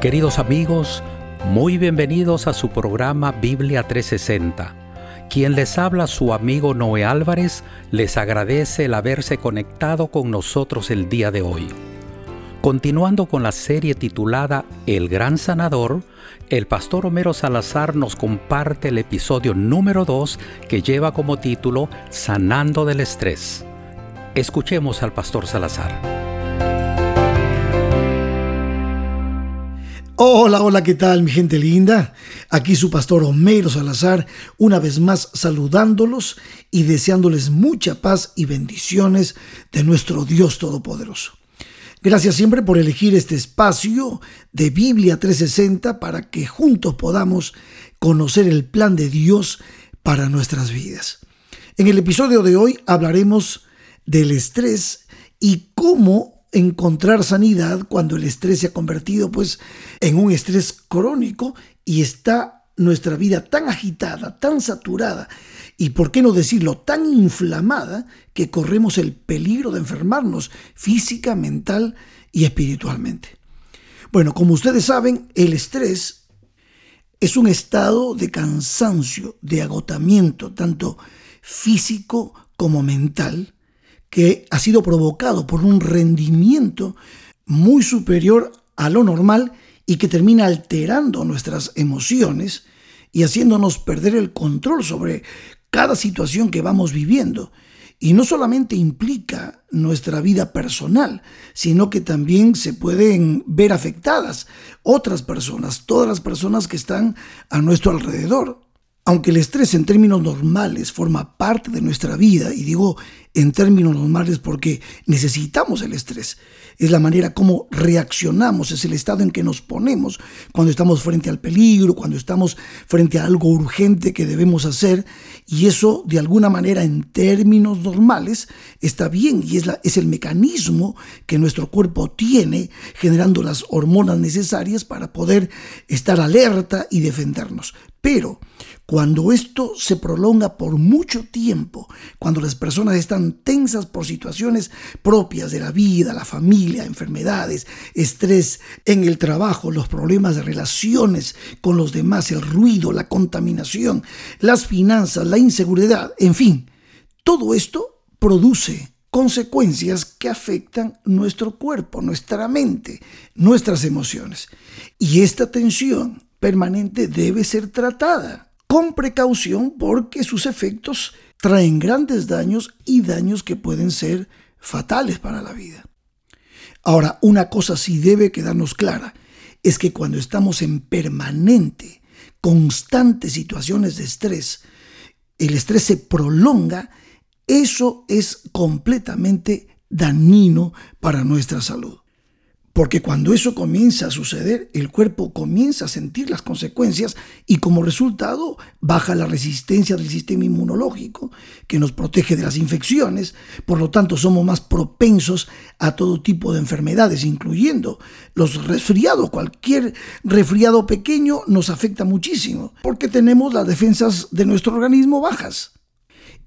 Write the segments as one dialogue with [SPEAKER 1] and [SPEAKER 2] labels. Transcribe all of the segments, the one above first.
[SPEAKER 1] Queridos amigos, muy bienvenidos a su programa Biblia 360. Quien les habla, su amigo Noé Álvarez, les agradece el haberse conectado con nosotros el día de hoy. Continuando con la serie titulada El Gran Sanador, el pastor Homero Salazar nos comparte el episodio número 2 que lleva como título Sanando del Estrés. Escuchemos al pastor Salazar.
[SPEAKER 2] Hola, hola, ¿qué tal mi gente linda? Aquí su pastor Homero Salazar, una vez más saludándolos y deseándoles mucha paz y bendiciones de nuestro Dios Todopoderoso. Gracias siempre por elegir este espacio de Biblia 360 para que juntos podamos conocer el plan de Dios para nuestras vidas. En el episodio de hoy hablaremos del estrés y cómo encontrar sanidad cuando el estrés se ha convertido pues en un estrés crónico y está nuestra vida tan agitada, tan saturada y por qué no decirlo tan inflamada que corremos el peligro de enfermarnos física, mental y espiritualmente. Bueno, como ustedes saben, el estrés es un estado de cansancio, de agotamiento, tanto físico como mental, que ha sido provocado por un rendimiento muy superior a lo normal y que termina alterando nuestras emociones y haciéndonos perder el control sobre cada situación que vamos viviendo. Y no solamente implica nuestra vida personal, sino que también se pueden ver afectadas otras personas, todas las personas que están a nuestro alrededor. Aunque el estrés en términos normales forma parte de nuestra vida, y digo en términos normales porque necesitamos el estrés, es la manera como reaccionamos, es el estado en que nos ponemos cuando estamos frente al peligro, cuando estamos frente a algo urgente que debemos hacer, y eso de alguna manera en términos normales está bien, y es, es el mecanismo que nuestro cuerpo tiene generando las hormonas necesarias para poder estar alerta y defendernos. Pero cuando esto se prolonga por mucho tiempo, cuando las personas están tensas por situaciones propias de la vida, la familia, enfermedades, estrés en el trabajo, los problemas de relaciones con los demás, el ruido, la contaminación, las finanzas, la inseguridad, en fin, todo esto produce consecuencias que afectan nuestro cuerpo, nuestra mente, nuestras emociones. Y esta tensión permanente debe ser tratada con precaución porque sus efectos traen grandes daños y daños que pueden ser fatales para la vida. Ahora, una cosa sí debe quedarnos clara, es que cuando estamos en permanente, constante situaciones de estrés, el estrés se prolonga, eso es completamente dañino para nuestra salud. Porque cuando eso comienza a suceder, el cuerpo comienza a sentir las consecuencias y como resultado baja la resistencia del sistema inmunológico que nos protege de las infecciones. Por lo tanto, somos más propensos a todo tipo de enfermedades, incluyendo los resfriados. Cualquier resfriado pequeño nos afecta muchísimo porque tenemos las defensas de nuestro organismo bajas.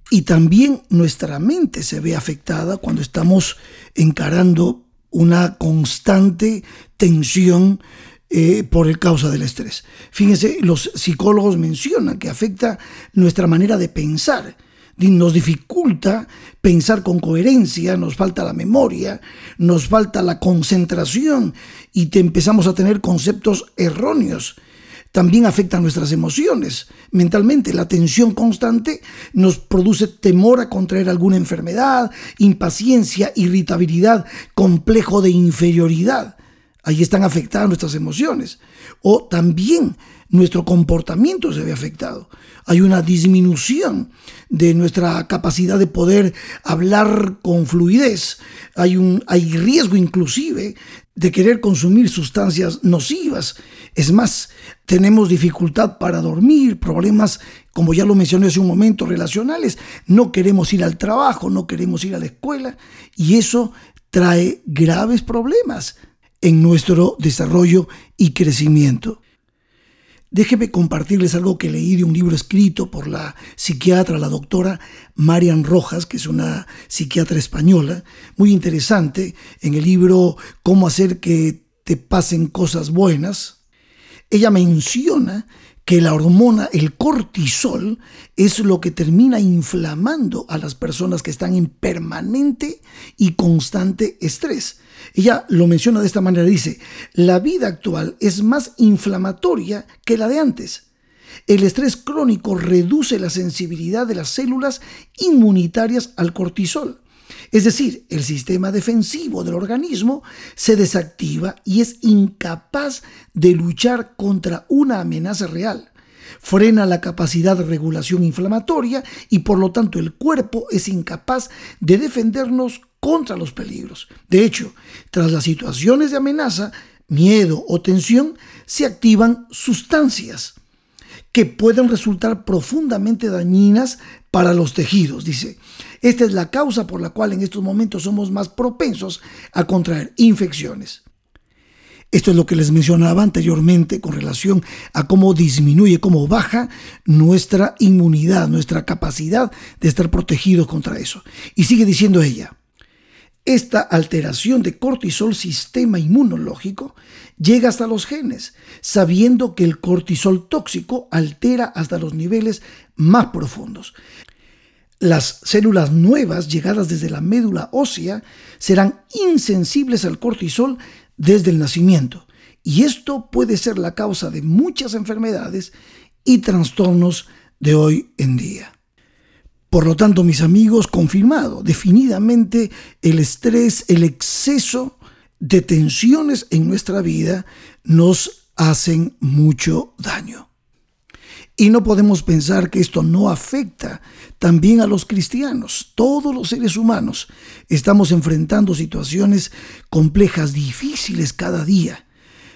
[SPEAKER 2] Y también nuestra mente se ve afectada cuando estamos encarando una constante tensión eh, por el causa del estrés. Fíjense, los psicólogos mencionan que afecta nuestra manera de pensar, nos dificulta pensar con coherencia, nos falta la memoria, nos falta la concentración y te empezamos a tener conceptos erróneos también afecta nuestras emociones. Mentalmente, la tensión constante nos produce temor a contraer alguna enfermedad, impaciencia, irritabilidad, complejo de inferioridad. Ahí están afectadas nuestras emociones. O también nuestro comportamiento se ve afectado. Hay una disminución de nuestra capacidad de poder hablar con fluidez. Hay, un, hay riesgo inclusive de querer consumir sustancias nocivas. Es más, tenemos dificultad para dormir, problemas, como ya lo mencioné hace un momento, relacionales. No queremos ir al trabajo, no queremos ir a la escuela y eso trae graves problemas en nuestro desarrollo y crecimiento. Déjeme compartirles algo que leí de un libro escrito por la psiquiatra, la doctora Marian Rojas, que es una psiquiatra española, muy interesante, en el libro Cómo hacer que te pasen cosas buenas, ella menciona que la hormona, el cortisol, es lo que termina inflamando a las personas que están en permanente y constante estrés. Ella lo menciona de esta manera, dice, la vida actual es más inflamatoria que la de antes. El estrés crónico reduce la sensibilidad de las células inmunitarias al cortisol. Es decir, el sistema defensivo del organismo se desactiva y es incapaz de luchar contra una amenaza real. Frena la capacidad de regulación inflamatoria y por lo tanto el cuerpo es incapaz de defendernos contra los peligros. De hecho, tras las situaciones de amenaza, miedo o tensión, se activan sustancias que pueden resultar profundamente dañinas para los tejidos, dice. Esta es la causa por la cual en estos momentos somos más propensos a contraer infecciones. Esto es lo que les mencionaba anteriormente con relación a cómo disminuye, cómo baja nuestra inmunidad, nuestra capacidad de estar protegidos contra eso. Y sigue diciendo ella, esta alteración de cortisol sistema inmunológico llega hasta los genes, sabiendo que el cortisol tóxico altera hasta los niveles más profundos. Las células nuevas llegadas desde la médula ósea serán insensibles al cortisol desde el nacimiento y esto puede ser la causa de muchas enfermedades y trastornos de hoy en día. Por lo tanto, mis amigos, confirmado definidamente el estrés, el exceso de tensiones en nuestra vida nos hacen mucho daño. Y no podemos pensar que esto no afecta también a los cristianos. Todos los seres humanos estamos enfrentando situaciones complejas, difíciles cada día.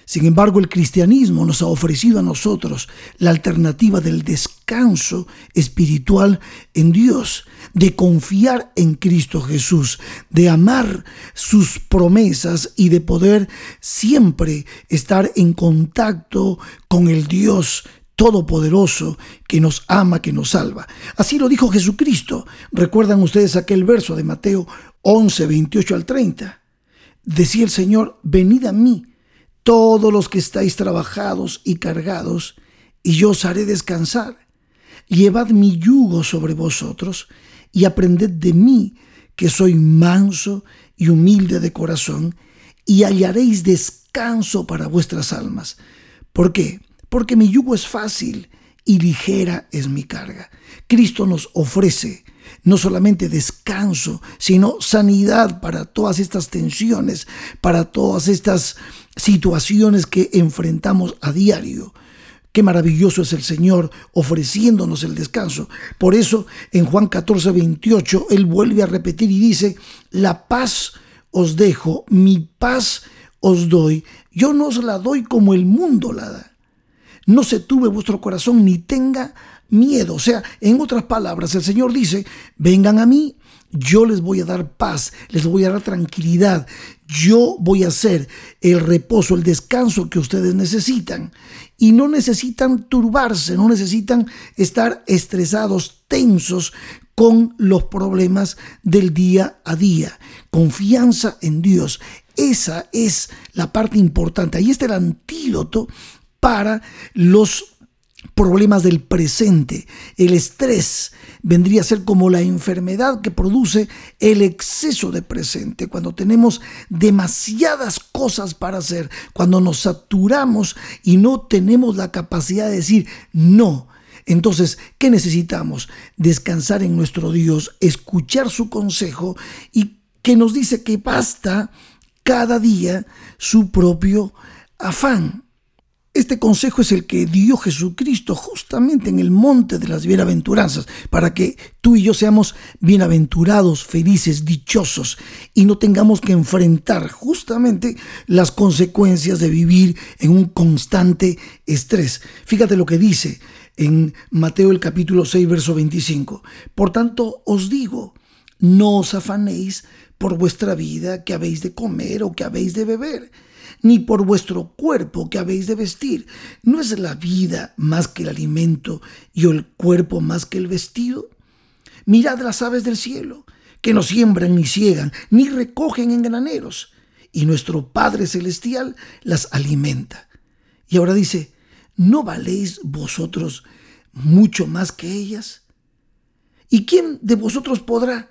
[SPEAKER 2] Sin embargo, el cristianismo nos ha ofrecido a nosotros la alternativa del descanso espiritual en Dios, de confiar en Cristo Jesús, de amar sus promesas y de poder siempre estar en contacto con el Dios todopoderoso que nos ama, que nos salva. Así lo dijo Jesucristo. ¿Recuerdan ustedes aquel verso de Mateo 11, 28 al 30? Decía el Señor, venid a mí, todos los que estáis trabajados y cargados, y yo os haré descansar. Llevad mi yugo sobre vosotros y aprended de mí, que soy manso y humilde de corazón, y hallaréis descanso para vuestras almas. ¿Por qué? porque mi yugo es fácil y ligera es mi carga. Cristo nos ofrece no solamente descanso, sino sanidad para todas estas tensiones, para todas estas situaciones que enfrentamos a diario. Qué maravilloso es el Señor ofreciéndonos el descanso. Por eso en Juan 14, 28, Él vuelve a repetir y dice, la paz os dejo, mi paz os doy. Yo no os la doy como el mundo la da no se tuve vuestro corazón ni tenga miedo. O sea, en otras palabras, el Señor dice, vengan a mí, yo les voy a dar paz, les voy a dar tranquilidad, yo voy a hacer el reposo, el descanso que ustedes necesitan. Y no necesitan turbarse, no necesitan estar estresados, tensos con los problemas del día a día. Confianza en Dios. Esa es la parte importante. Ahí está el antídoto para los problemas del presente. El estrés vendría a ser como la enfermedad que produce el exceso de presente, cuando tenemos demasiadas cosas para hacer, cuando nos saturamos y no tenemos la capacidad de decir no. Entonces, ¿qué necesitamos? Descansar en nuestro Dios, escuchar su consejo y que nos dice que basta cada día su propio afán. Este consejo es el que dio Jesucristo justamente en el monte de las bienaventuranzas, para que tú y yo seamos bienaventurados, felices, dichosos y no tengamos que enfrentar justamente las consecuencias de vivir en un constante estrés. Fíjate lo que dice en Mateo el capítulo 6, verso 25. Por tanto, os digo, no os afanéis por vuestra vida que habéis de comer o que habéis de beber ni por vuestro cuerpo que habéis de vestir. ¿No es la vida más que el alimento y el cuerpo más que el vestido? Mirad las aves del cielo, que no siembran ni ciegan, ni recogen en graneros, y nuestro Padre Celestial las alimenta. Y ahora dice, ¿no valéis vosotros mucho más que ellas? ¿Y quién de vosotros podrá,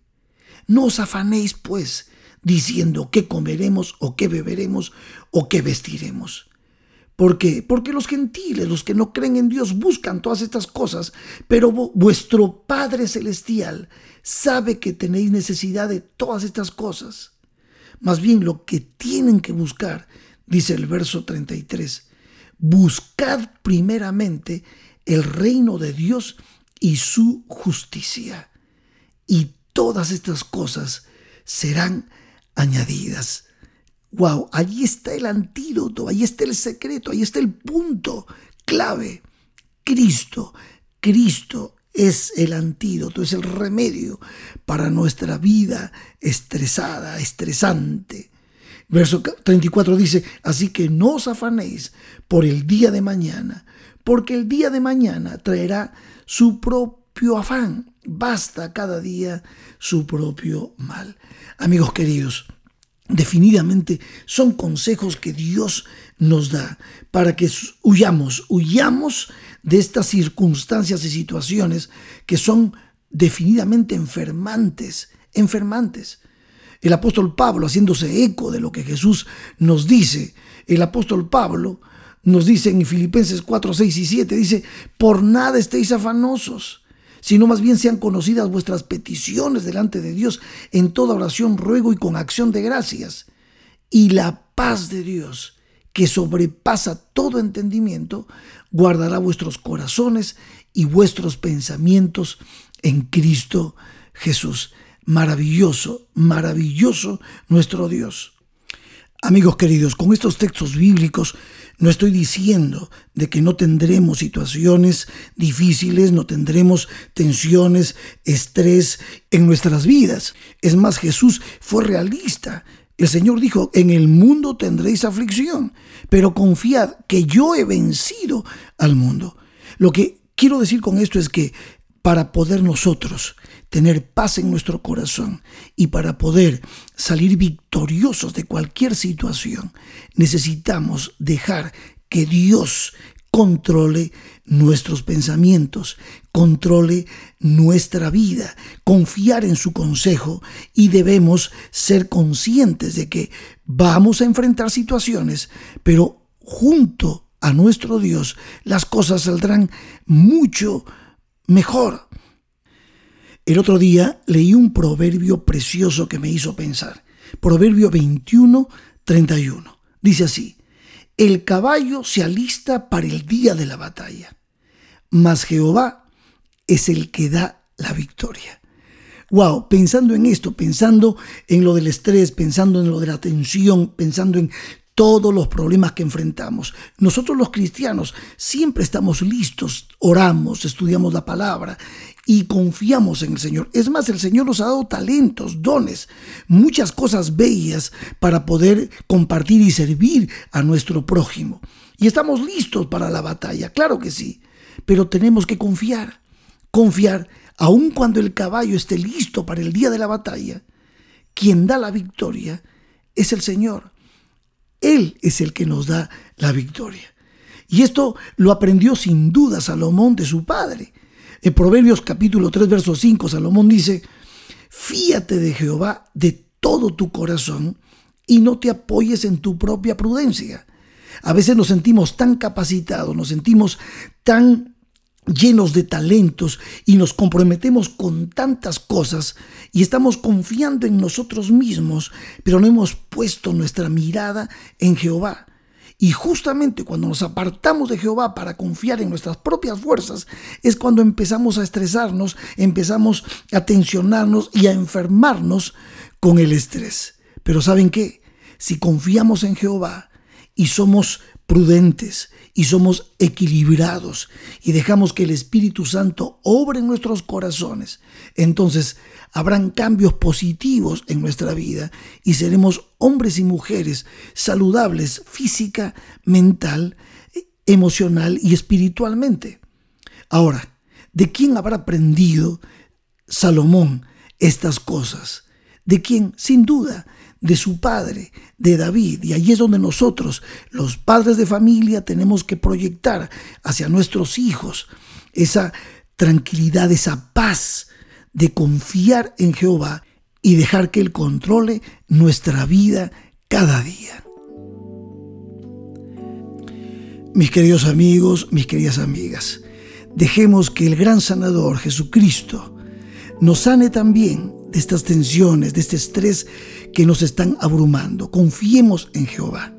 [SPEAKER 2] No os afanéis, pues, diciendo qué comeremos o qué beberemos o qué vestiremos. ¿Por qué? Porque los gentiles, los que no creen en Dios, buscan todas estas cosas, pero vuestro Padre Celestial sabe que tenéis necesidad de todas estas cosas. Más bien lo que tienen que buscar, dice el verso 33, buscad primeramente el reino de Dios y su justicia, y todas estas cosas serán añadidas. Wow, allí está el antídoto, ahí está el secreto, ahí está el punto clave. Cristo, Cristo es el antídoto, es el remedio para nuestra vida estresada, estresante. Verso 34 dice, así que no os afanéis por el día de mañana, porque el día de mañana traerá su propio afán. Basta cada día su propio mal. Amigos queridos, definitivamente son consejos que Dios nos da para que huyamos, huyamos de estas circunstancias y situaciones que son definitivamente enfermantes, enfermantes. El apóstol Pablo, haciéndose eco de lo que Jesús nos dice, el apóstol Pablo nos dice en Filipenses 4, 6 y 7, dice, por nada estéis afanosos sino más bien sean conocidas vuestras peticiones delante de Dios en toda oración, ruego y con acción de gracias. Y la paz de Dios, que sobrepasa todo entendimiento, guardará vuestros corazones y vuestros pensamientos en Cristo Jesús. Maravilloso, maravilloso nuestro Dios. Amigos queridos, con estos textos bíblicos no estoy diciendo de que no tendremos situaciones difíciles, no tendremos tensiones, estrés en nuestras vidas. Es más, Jesús fue realista. El Señor dijo, en el mundo tendréis aflicción, pero confiad que yo he vencido al mundo. Lo que quiero decir con esto es que para poder nosotros tener paz en nuestro corazón y para poder salir victoriosos de cualquier situación, necesitamos dejar que Dios controle nuestros pensamientos, controle nuestra vida, confiar en su consejo y debemos ser conscientes de que vamos a enfrentar situaciones, pero junto a nuestro Dios las cosas saldrán mucho mejor. El otro día leí un proverbio precioso que me hizo pensar. Proverbio 21, 31. Dice así, el caballo se alista para el día de la batalla, mas Jehová es el que da la victoria. Wow, pensando en esto, pensando en lo del estrés, pensando en lo de la tensión, pensando en todos los problemas que enfrentamos. Nosotros los cristianos siempre estamos listos, oramos, estudiamos la palabra y confiamos en el Señor. Es más, el Señor nos ha dado talentos, dones, muchas cosas bellas para poder compartir y servir a nuestro prójimo. Y estamos listos para la batalla, claro que sí, pero tenemos que confiar, confiar, aun cuando el caballo esté listo para el día de la batalla, quien da la victoria es el Señor. Él es el que nos da la victoria. Y esto lo aprendió sin duda Salomón de su padre. En Proverbios capítulo 3, verso 5, Salomón dice, fíate de Jehová de todo tu corazón y no te apoyes en tu propia prudencia. A veces nos sentimos tan capacitados, nos sentimos tan llenos de talentos y nos comprometemos con tantas cosas y estamos confiando en nosotros mismos, pero no hemos puesto nuestra mirada en Jehová. Y justamente cuando nos apartamos de Jehová para confiar en nuestras propias fuerzas, es cuando empezamos a estresarnos, empezamos a tensionarnos y a enfermarnos con el estrés. Pero ¿saben qué? Si confiamos en Jehová y somos prudentes y somos equilibrados y dejamos que el Espíritu Santo obre en nuestros corazones, entonces habrán cambios positivos en nuestra vida y seremos hombres y mujeres saludables física, mental, emocional y espiritualmente. Ahora, ¿de quién habrá aprendido Salomón estas cosas? ¿De quién? Sin duda, de su padre, de David. Y allí es donde nosotros, los padres de familia, tenemos que proyectar hacia nuestros hijos esa tranquilidad, esa paz de confiar en Jehová y dejar que Él controle nuestra vida cada día. Mis queridos amigos, mis queridas amigas, dejemos que el gran sanador Jesucristo nos sane también de estas tensiones, de este estrés que nos están abrumando. Confiemos en Jehová.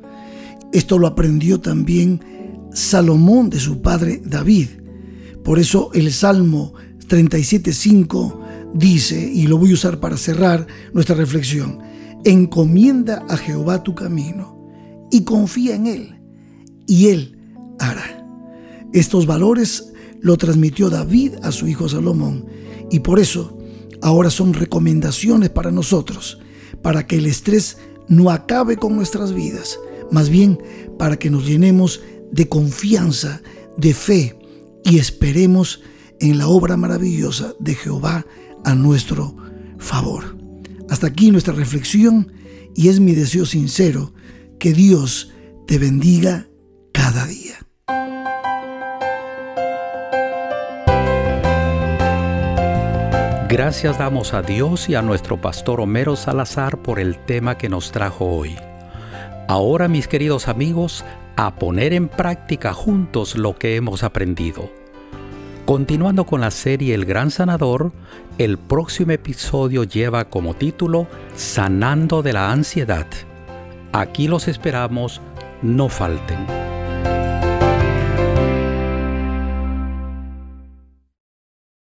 [SPEAKER 2] Esto lo aprendió también Salomón de su padre David. Por eso el Salmo 37.5 dice, y lo voy a usar para cerrar nuestra reflexión, encomienda a Jehová tu camino y confía en Él, y Él hará. Estos valores lo transmitió David a su hijo Salomón, y por eso ahora son recomendaciones para nosotros, para que el estrés no acabe con nuestras vidas, más bien para que nos llenemos de confianza, de fe y esperemos en la obra maravillosa de Jehová a nuestro favor. Hasta aquí nuestra reflexión y es mi deseo sincero que Dios te bendiga cada día.
[SPEAKER 1] Gracias damos a Dios y a nuestro pastor Homero Salazar por el tema que nos trajo hoy. Ahora, mis queridos amigos, a poner en práctica juntos lo que hemos aprendido. Continuando con la serie El Gran Sanador, el próximo episodio lleva como título Sanando de la Ansiedad. Aquí los esperamos, no falten.